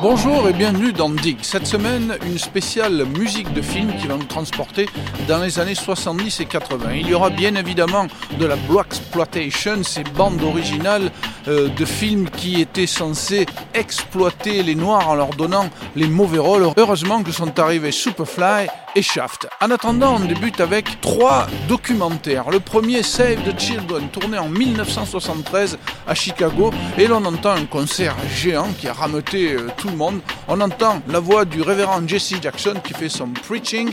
Bonjour et bienvenue dans Dig. Cette semaine, une spéciale musique de film qui va nous transporter dans les années 70 et 80. Il y aura bien évidemment de la Black Exploitation, ces bandes originales euh, de films qui étaient censés exploiter les Noirs en leur donnant les mauvais rôles. Heureusement que sont arrivés Superfly En attendant, on débute avec trois documentaires. Le premier, Save the Children, tourné en 1973 à Chicago, et l'on entend un concert géant qui a rameuté euh, tout le monde. On entend la voix du révérend Jesse Jackson qui fait son preaching,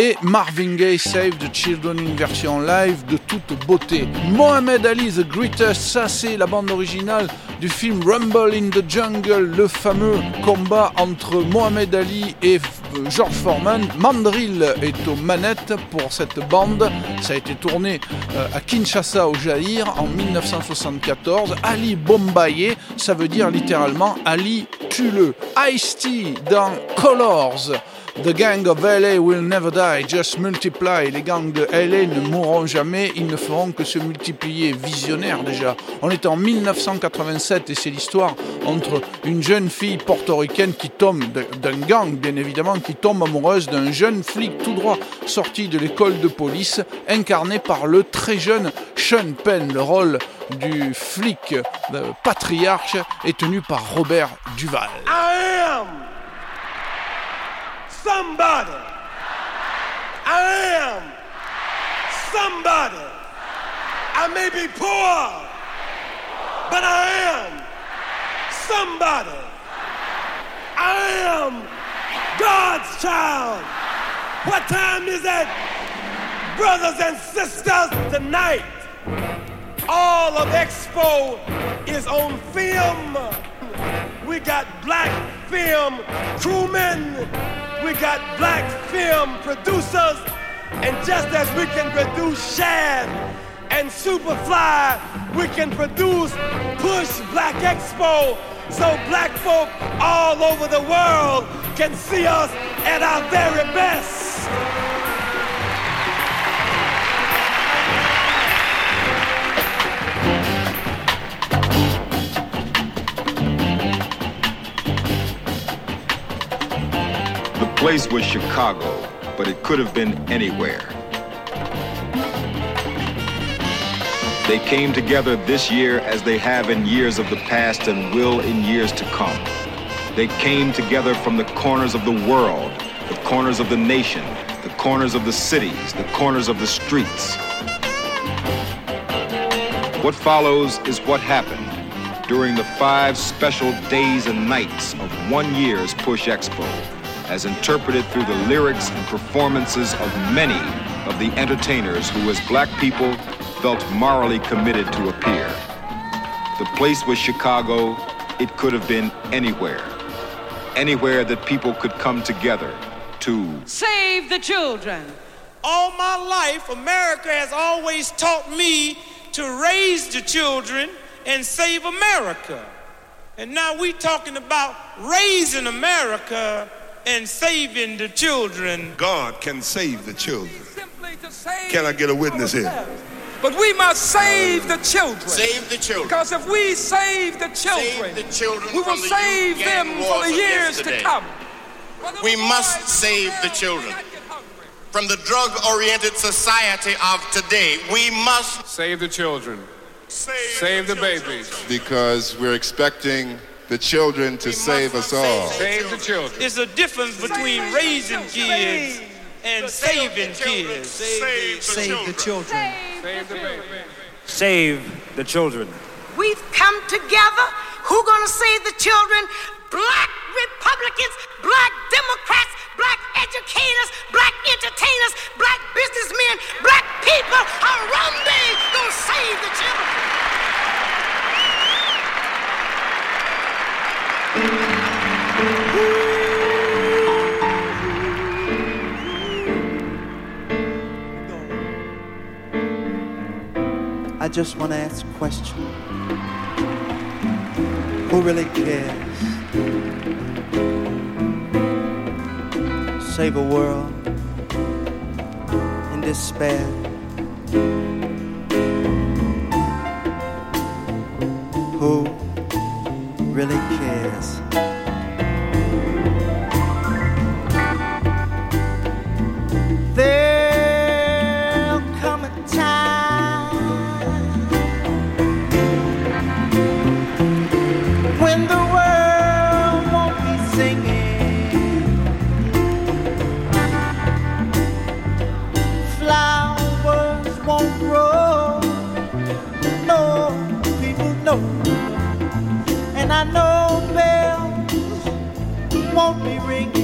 et Marvin Gaye Save the Children, une version live de toute beauté. Mohamed Ali The Greatest, ça c'est la bande originale du film Rumble in the Jungle, le fameux combat entre Mohamed Ali et euh, George Foreman. Mandrill est aux manettes pour cette bande. Ça a été tourné euh, à Kinshasa au Jaïr en 1974. Ali Bombaye, ça veut dire littéralement Ali tue-le. Ice-T dans Colors. The gang of LA will never die, just multiply. Les gangs de LA ne mourront jamais, ils ne feront que se multiplier. Visionnaire déjà. On est en 1987 et c'est l'histoire entre une jeune fille portoricaine qui tombe d'un gang, bien évidemment, qui tombe amoureuse d'un jeune flic tout droit sorti de l'école de police, incarné par le très jeune Sean Penn. Le rôle du flic euh, patriarche est tenu par Robert Duval. Somebody. I am somebody. I may be poor, but I am somebody. I am God's child. What time is it? Brothers and sisters, tonight, all of Expo is on film. We got black film crewmen we got black film producers, and just as we can produce Shaft and Superfly, we can produce Push Black Expo so black folk all over the world can see us at our very best. Place was Chicago, but it could have been anywhere. They came together this year as they have in years of the past and will in years to come. They came together from the corners of the world, the corners of the nation, the corners of the cities, the corners of the streets. What follows is what happened during the five special days and nights of one year's Push Expo as interpreted through the lyrics and performances of many of the entertainers who, as black people, felt morally committed to appear. The place was Chicago. It could have been anywhere. Anywhere that people could come together to save the children. All my life, America has always taught me to raise the children and save America. And now we're talking about raising America and saving the children. God can save the children. Can I get a witness here? But we must save the children. Save the children. Because if we save the children, save the children we will the save them for the years yesterday. to come. We must save the children. From the drug oriented society of today, we must save the children. Save, save the, the babies. Because we're expecting the children to save us all. Save the children. There's a difference between raising kids and saving kids. Save the children. Save the children. Save the children. We've come together. Who gonna save the children? Black Republicans, black Democrats, black educators, black entertainers, black businessmen, black people are one day gonna save the children. Just want to ask a question. Who really cares? Save a world in despair. Who really cares? I know bells won't be ringing.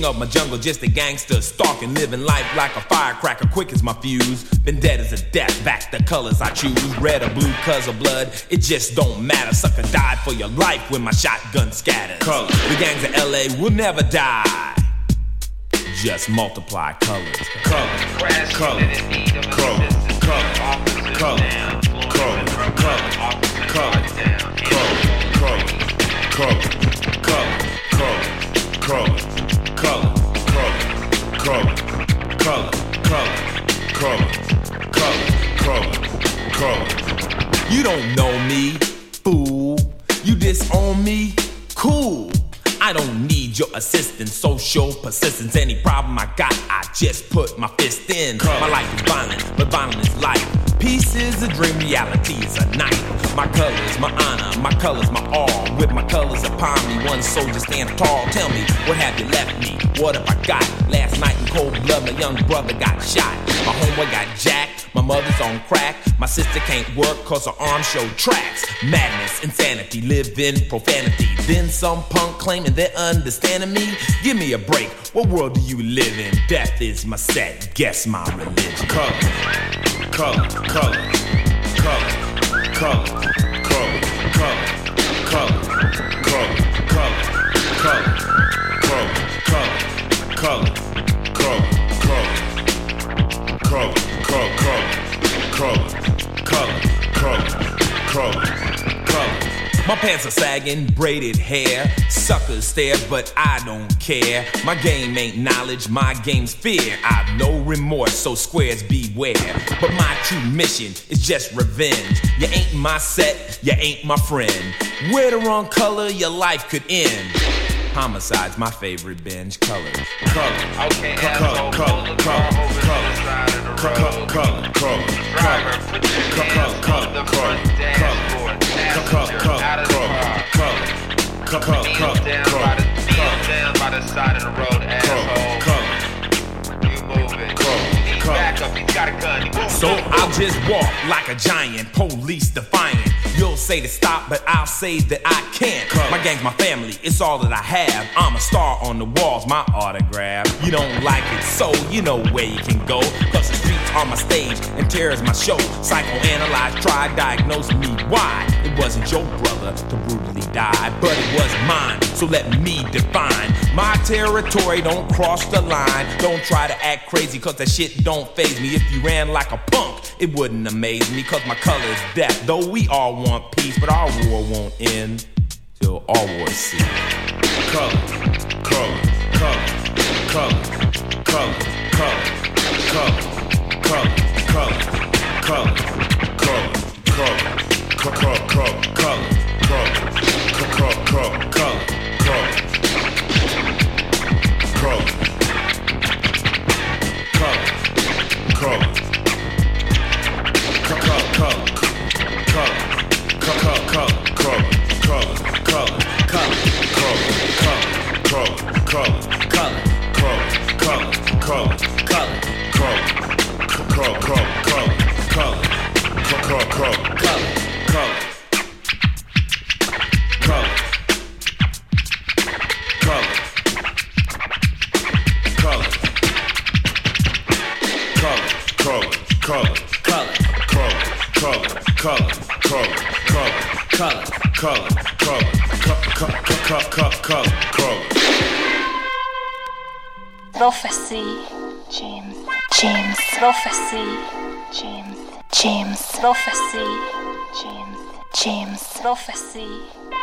King of my jungle, just a gangster stalking, living life like a firecracker, quick as my fuse. Been dead as a death, back the colors I choose. Red or blue, cuz of blood, it just don't matter. Sucker died for your life when my shotgun scatters. Colors. The gangs of LA will never die. Just multiply colors. Colors. Colors. Colors. Colors. Colors. Colors. Colors. Colors. Colors. Colors. Colors. You don't know me, fool. You disown me, cool. I don't need your assistance, social persistence. Any problem I got, I just put my fist in. My life is violent, but violent is life. Peace is a dream, reality is a night. My colors, my honor, my colors, my all. With my colors upon me, one soldier stand tall. Tell me, what have you left me? What have I got? Last night in cold blood, my young brother got shot. My homeboy got jacked. My mother's on crack. My sister can't work cause her arm show tracks. Madness, insanity, live in profanity. Then some punk claiming they're understanding me. Give me a break. What world do you live in? Death is my set. Guess my religion. Color, color, color, color, color, color, color, color, color. My pants are sagging, braided hair. Suckers stare, but I don't care. My game ain't knowledge, my game's fear. I've no remorse, so squares beware. But my true mission is just revenge. You ain't my set, you ain't my friend. Wear the wrong color, your life could end. Homicide's my favorite binge. Colors. Color. Okay, color. Color. Color. Color. Color. Color. Color. Color. Driver, put your hands on the front dashboard. Passenger, out of the car. Color. Color. Kneel down by the kneel down by the side of the road, asshole. Color. You moving. He's back up. He's got a gun. So I'll just walk like a giant, police defiant. You'll say to stop, but I'll say that I can't. My gang's my family, it's all that I have. I'm a star on the walls, my autograph. You don't like it, so you know where you can go. Cause the streets are my stage and terror's my show. Psychoanalyze, try, diagnose me why. It wasn't your brother to brutally die, but it was mine. So let me define my territory. Don't cross the line. Don't try to act crazy, cause that shit don't phase me. If you ran like a punk, it wouldn't amaze me, cause my color is death. Though we all want peace, but our war won't end till all wars cease. Color, color, color, color, color, color, color, color, color, color, color, color, color, crow, crow, crow, crow, crow, crow, crow. Prophecy, James, James, Prophecy, James, James, Prophecy, James, James, Prophecy.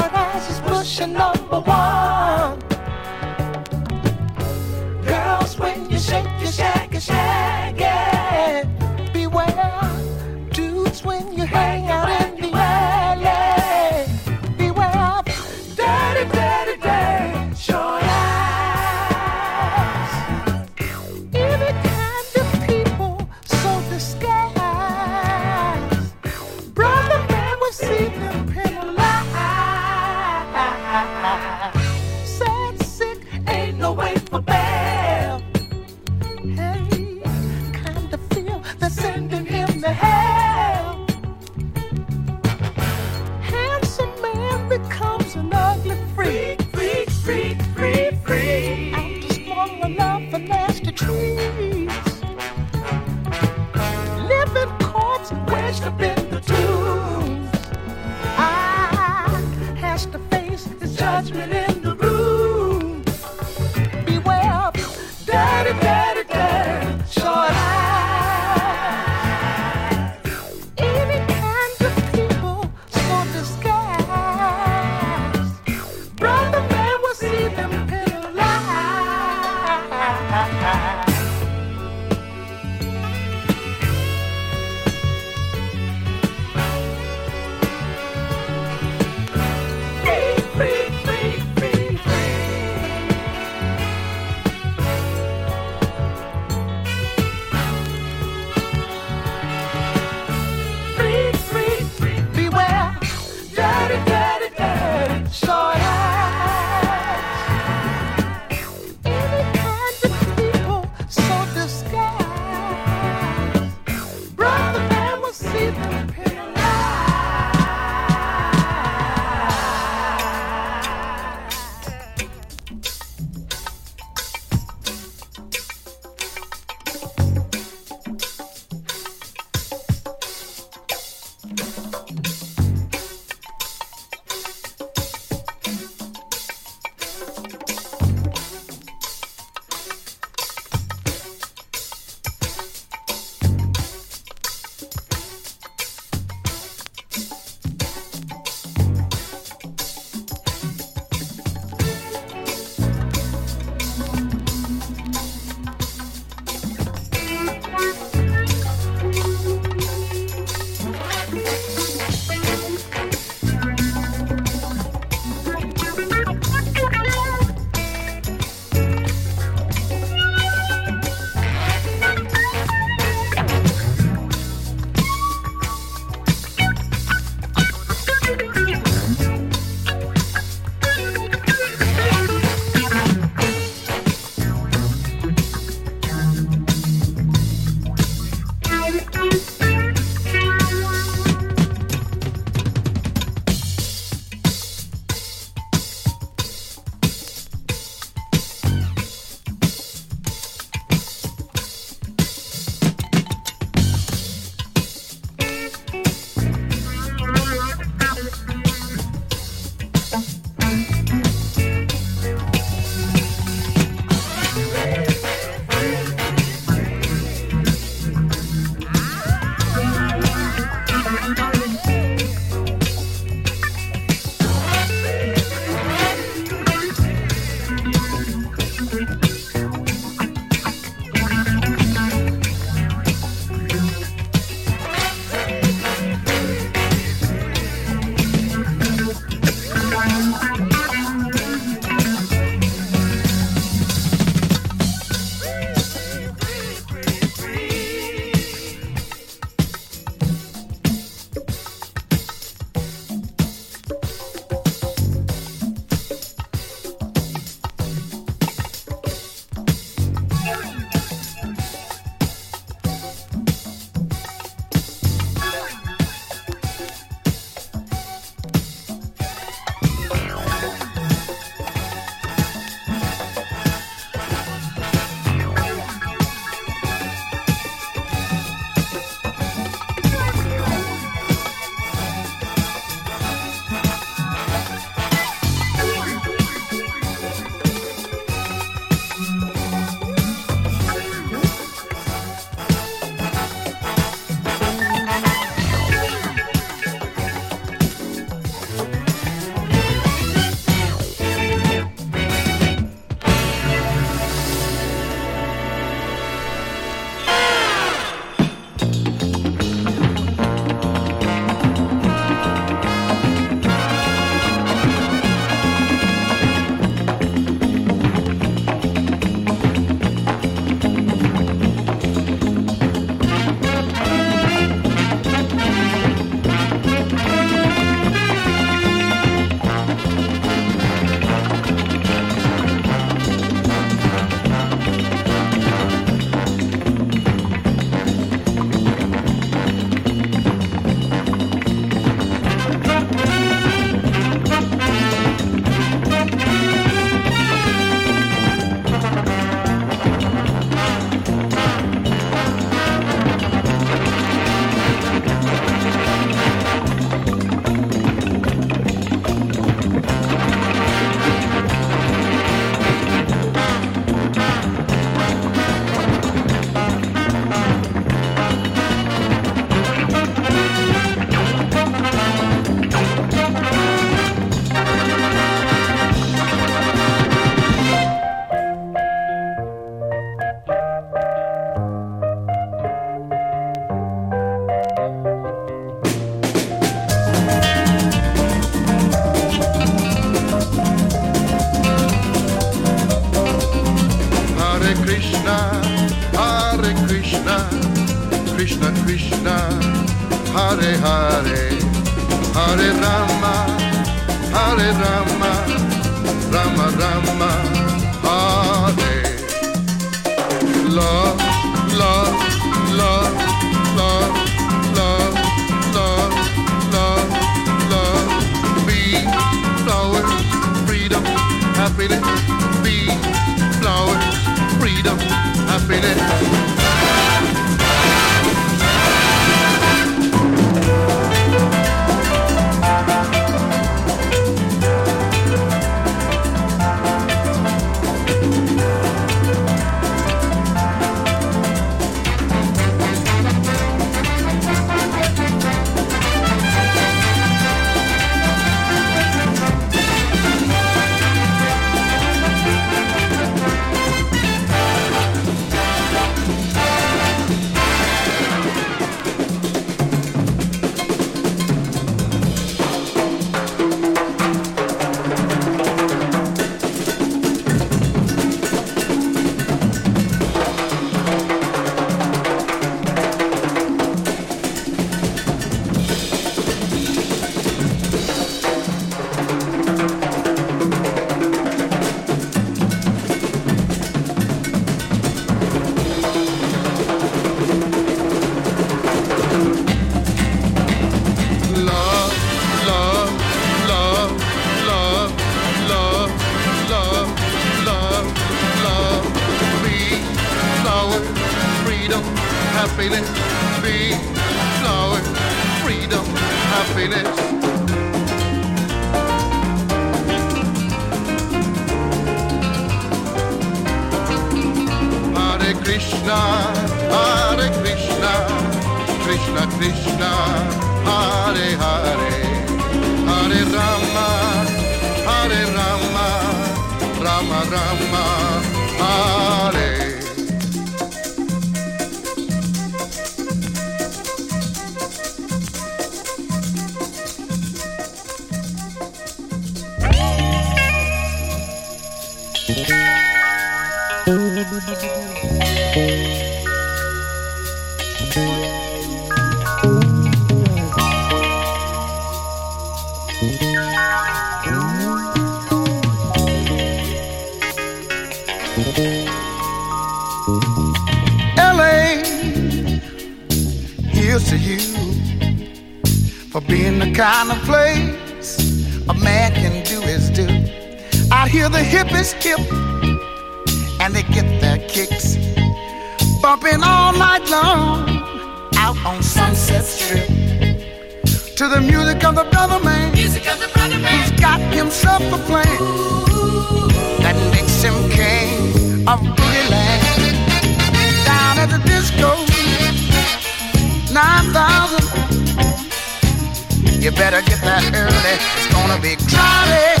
You better get that early, it's gonna be crowded.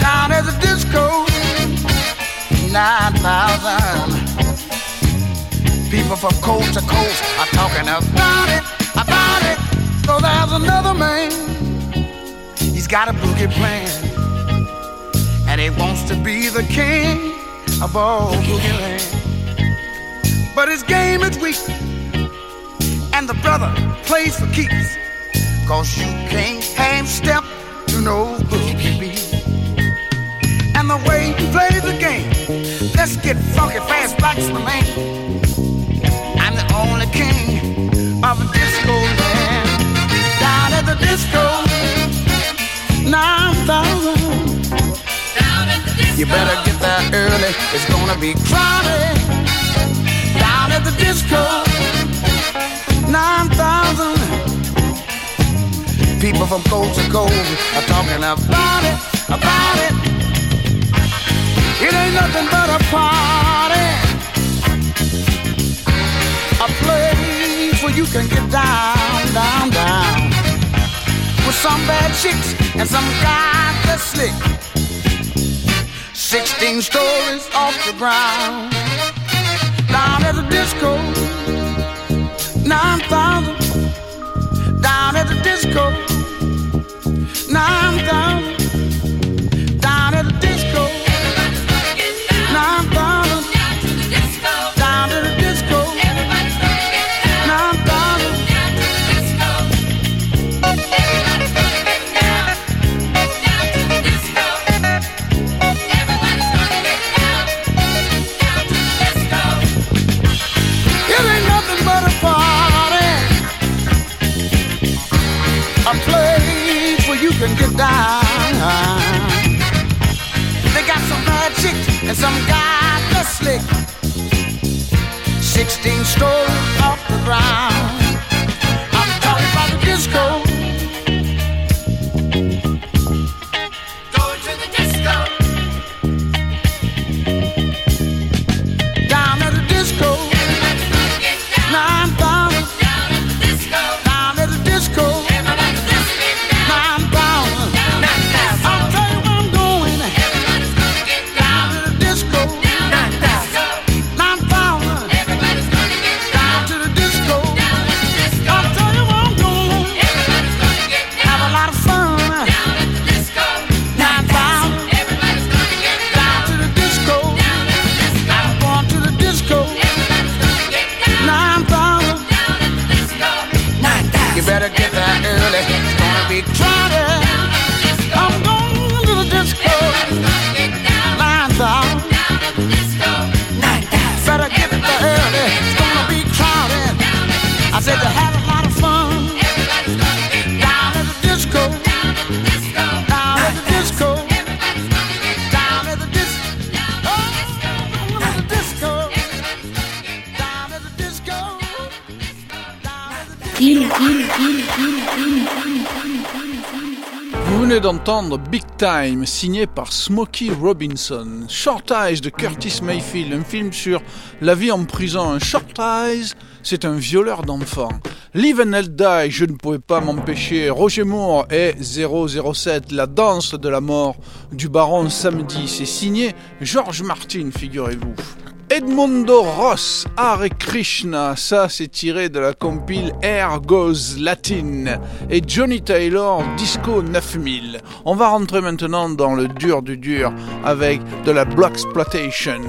Down at the disco, 9,000. People from coast to coast are talking about it, about it. So there's another man, he's got a boogie plan. And he wants to be the king of all boogie land. But his game is weak, and the brother plays for keeps. Cause you can't half step to no boogie beat. And the way he plays the game, let's get funky fast, black's the man. I'm the only king of a disco land. Down at the disco, 9,000. You better get there early, it's gonna be crowded. Down at the disco, 9,000. People from coast to coast are talking about it, about it. It ain't nothing but a party, a place where you can get down, down, down. With some bad chicks and some guys that slick. 16 stories off the ground. Down at the disco, 9,000. Down at the disco, 9,000. Down Big Time, signé par Smokey Robinson. Short Eyes de Curtis Mayfield, un film sur la vie en prison. Short Eyes, c'est un violeur d'enfants. Live and Let Die, je ne pouvais pas m'empêcher. Roger Moore et 007, la danse de la mort du baron samedi. C'est signé George Martin, figurez-vous. Edmundo Ross, Hare Krishna, ça c'est tiré de la compile Air Latin. Et Johnny Taylor, Disco 9000. On va rentrer maintenant dans le dur du dur avec de la Black Exploitation.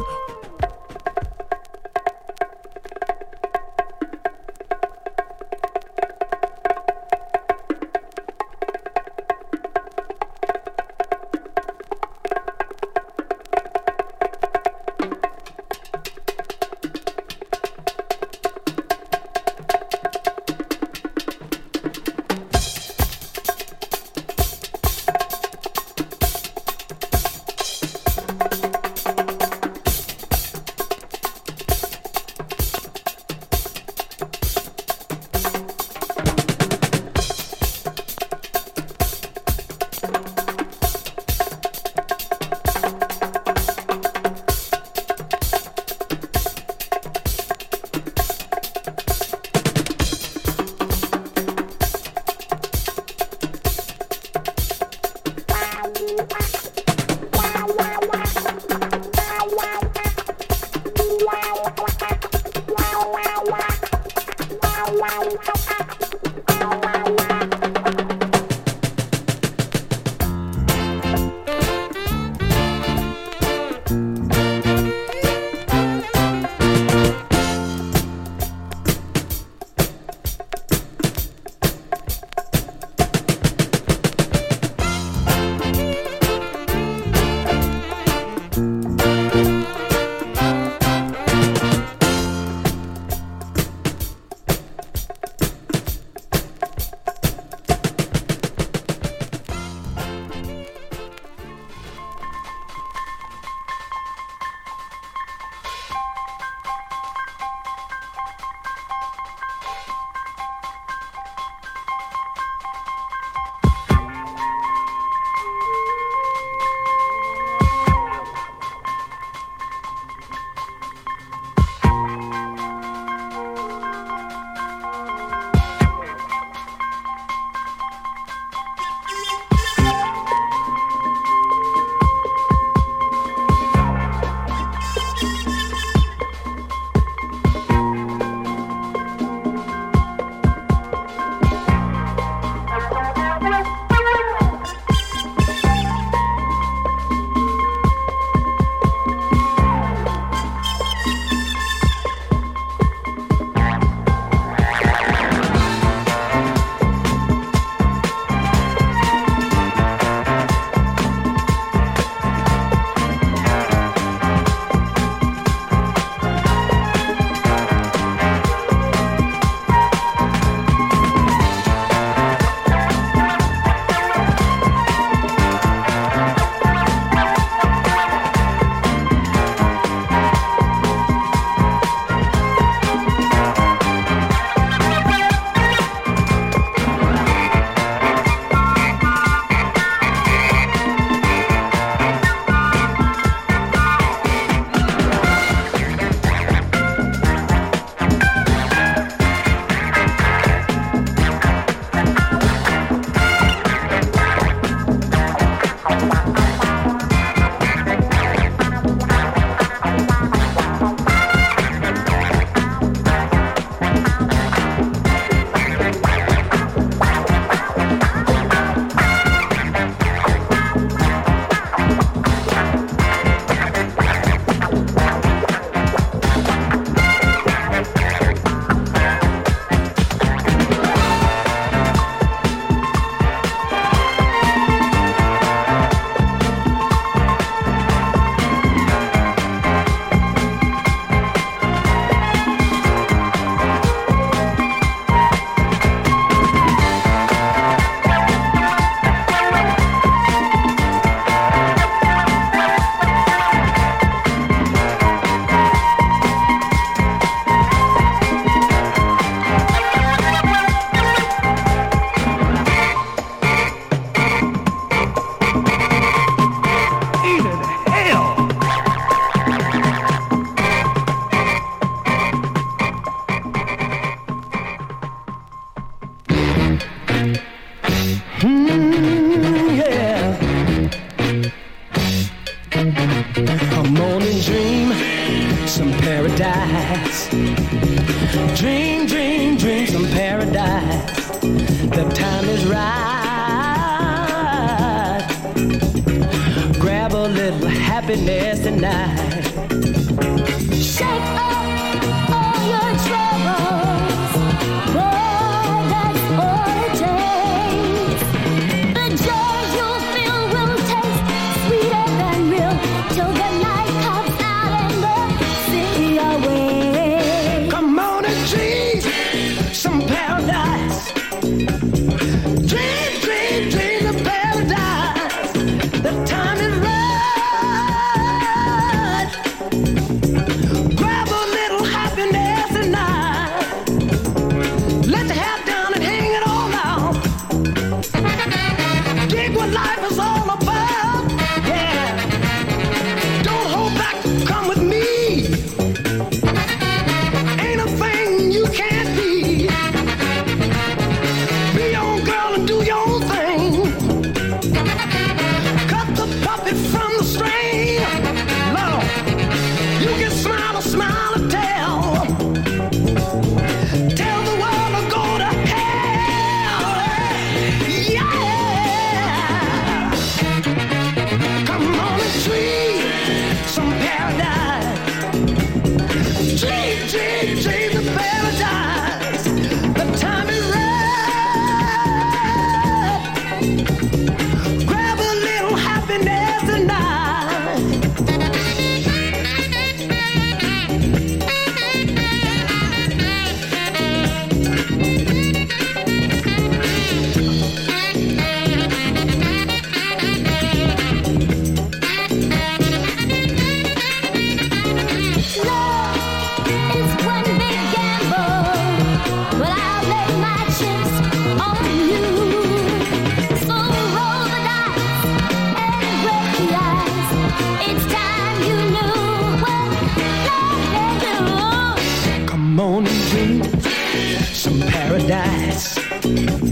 Peace.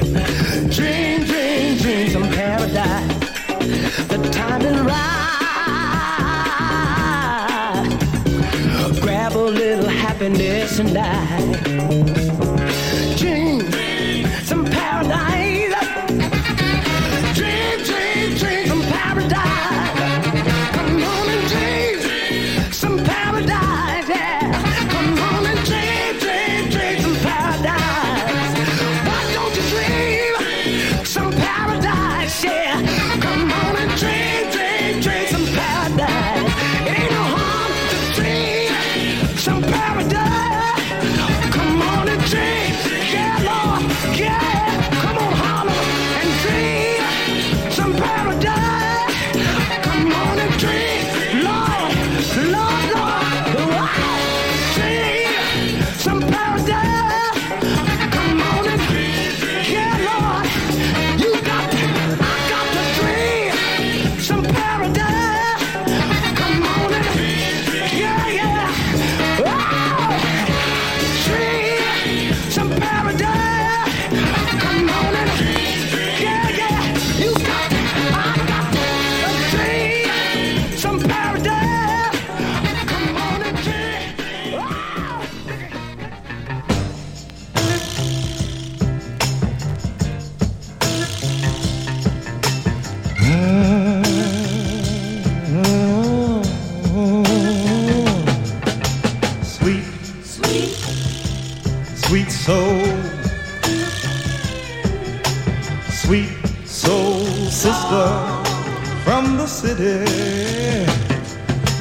city.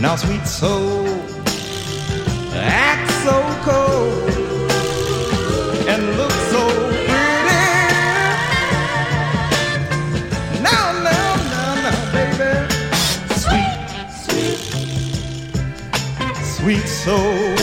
Now, sweet soul, act so cold and look so pretty. Now, now, now, now, baby, sweet, sweet, sweet soul.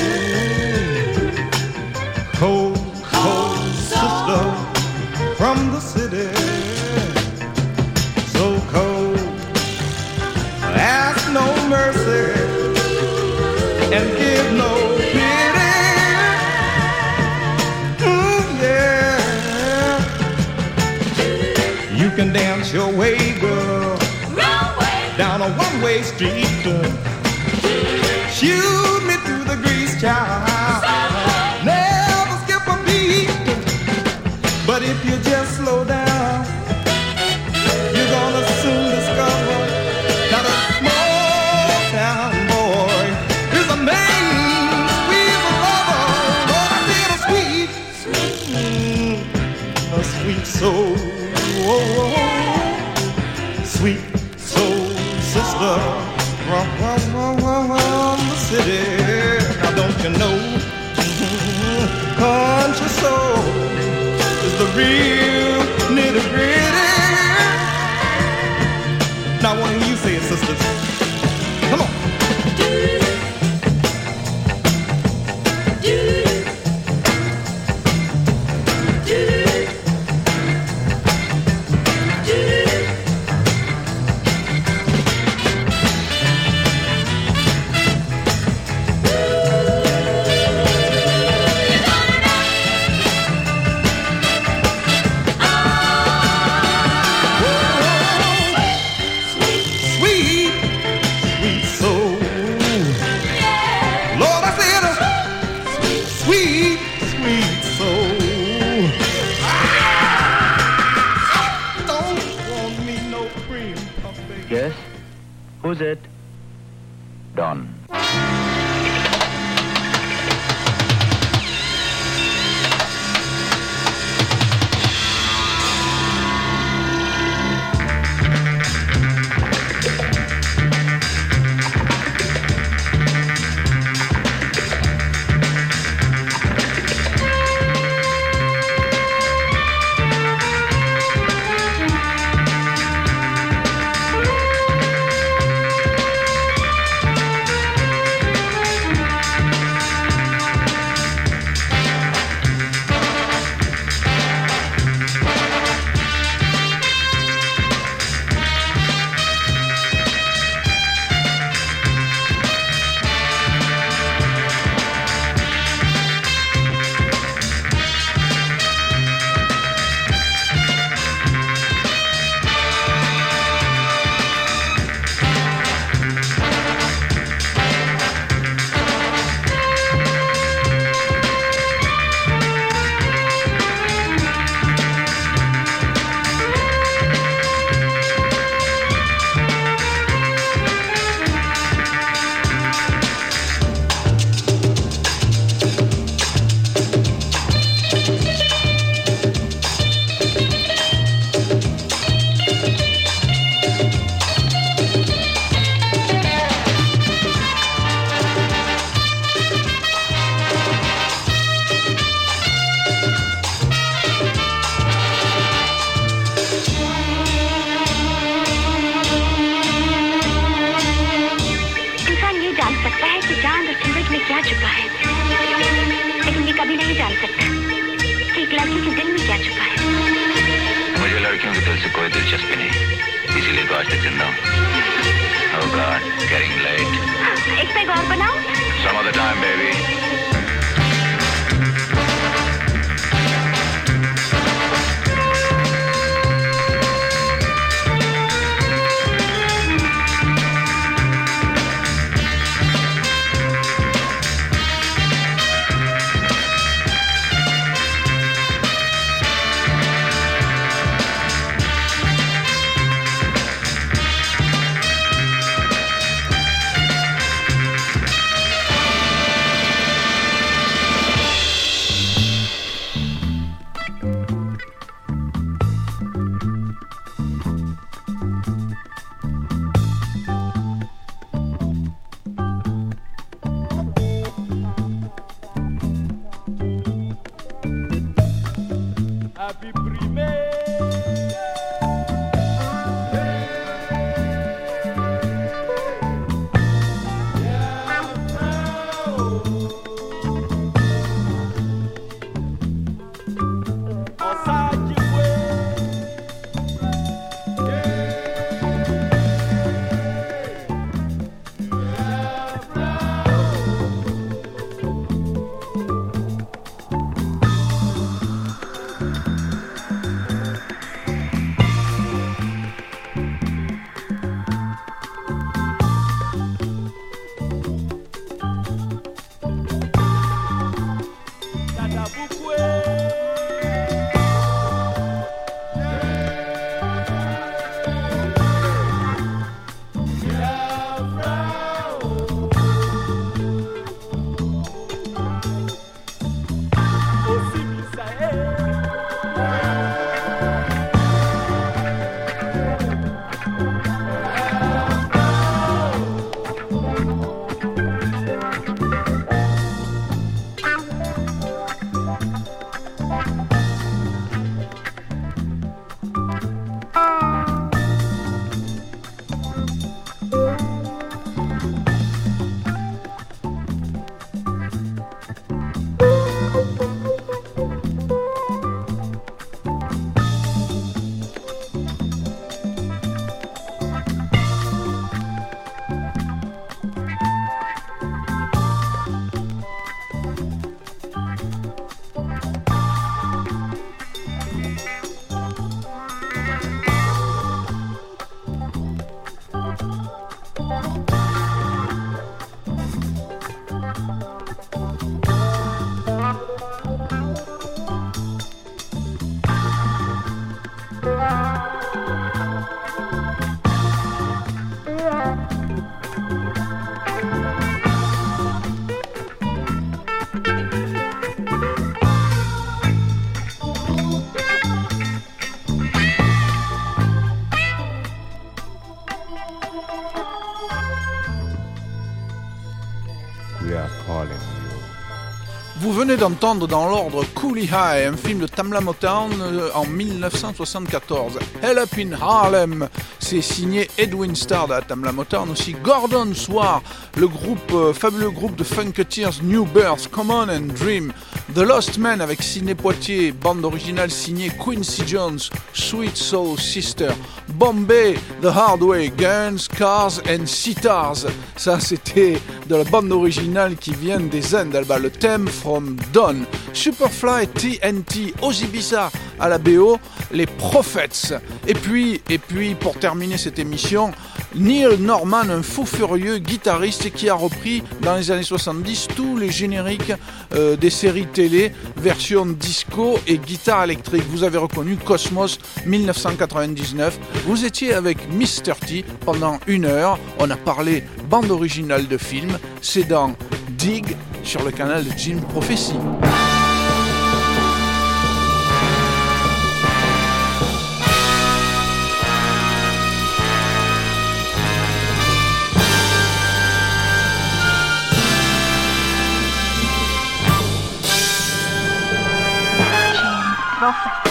highway street club. You Vous venez d'entendre dans l'ordre Coolie High, un film de Tamla Motown euh, en 1974. Hell Up in Harlem, c'est signé Edwin Starr Tamla Motown, aussi Gordon Soir, le groupe, euh, fabuleux groupe de Funketeers New Birth, Come On and Dream, The Lost Man avec Sidney Poitier, bande originale signée Quincy Jones, Sweet Soul Sister, Bombay, The Hard Way, Guns, Cars and Sitars. Ça, c'était de la bande originale qui vient des Indes. Le thème from Dawn. Superfly, TNT, Ozibisa à la BO, les Prophets. Et puis, et puis, pour terminer cette émission, Neil Norman, un fou furieux guitariste qui a repris dans les années 70 tous les génériques euh, des séries télé, version disco et guitare électrique. Vous avez reconnu Cosmos 1999. Vous étiez avec Mr. T pendant une heure. On a parlé bande originale de film. C'est dans Dig sur le canal de Jim Prophecy. off.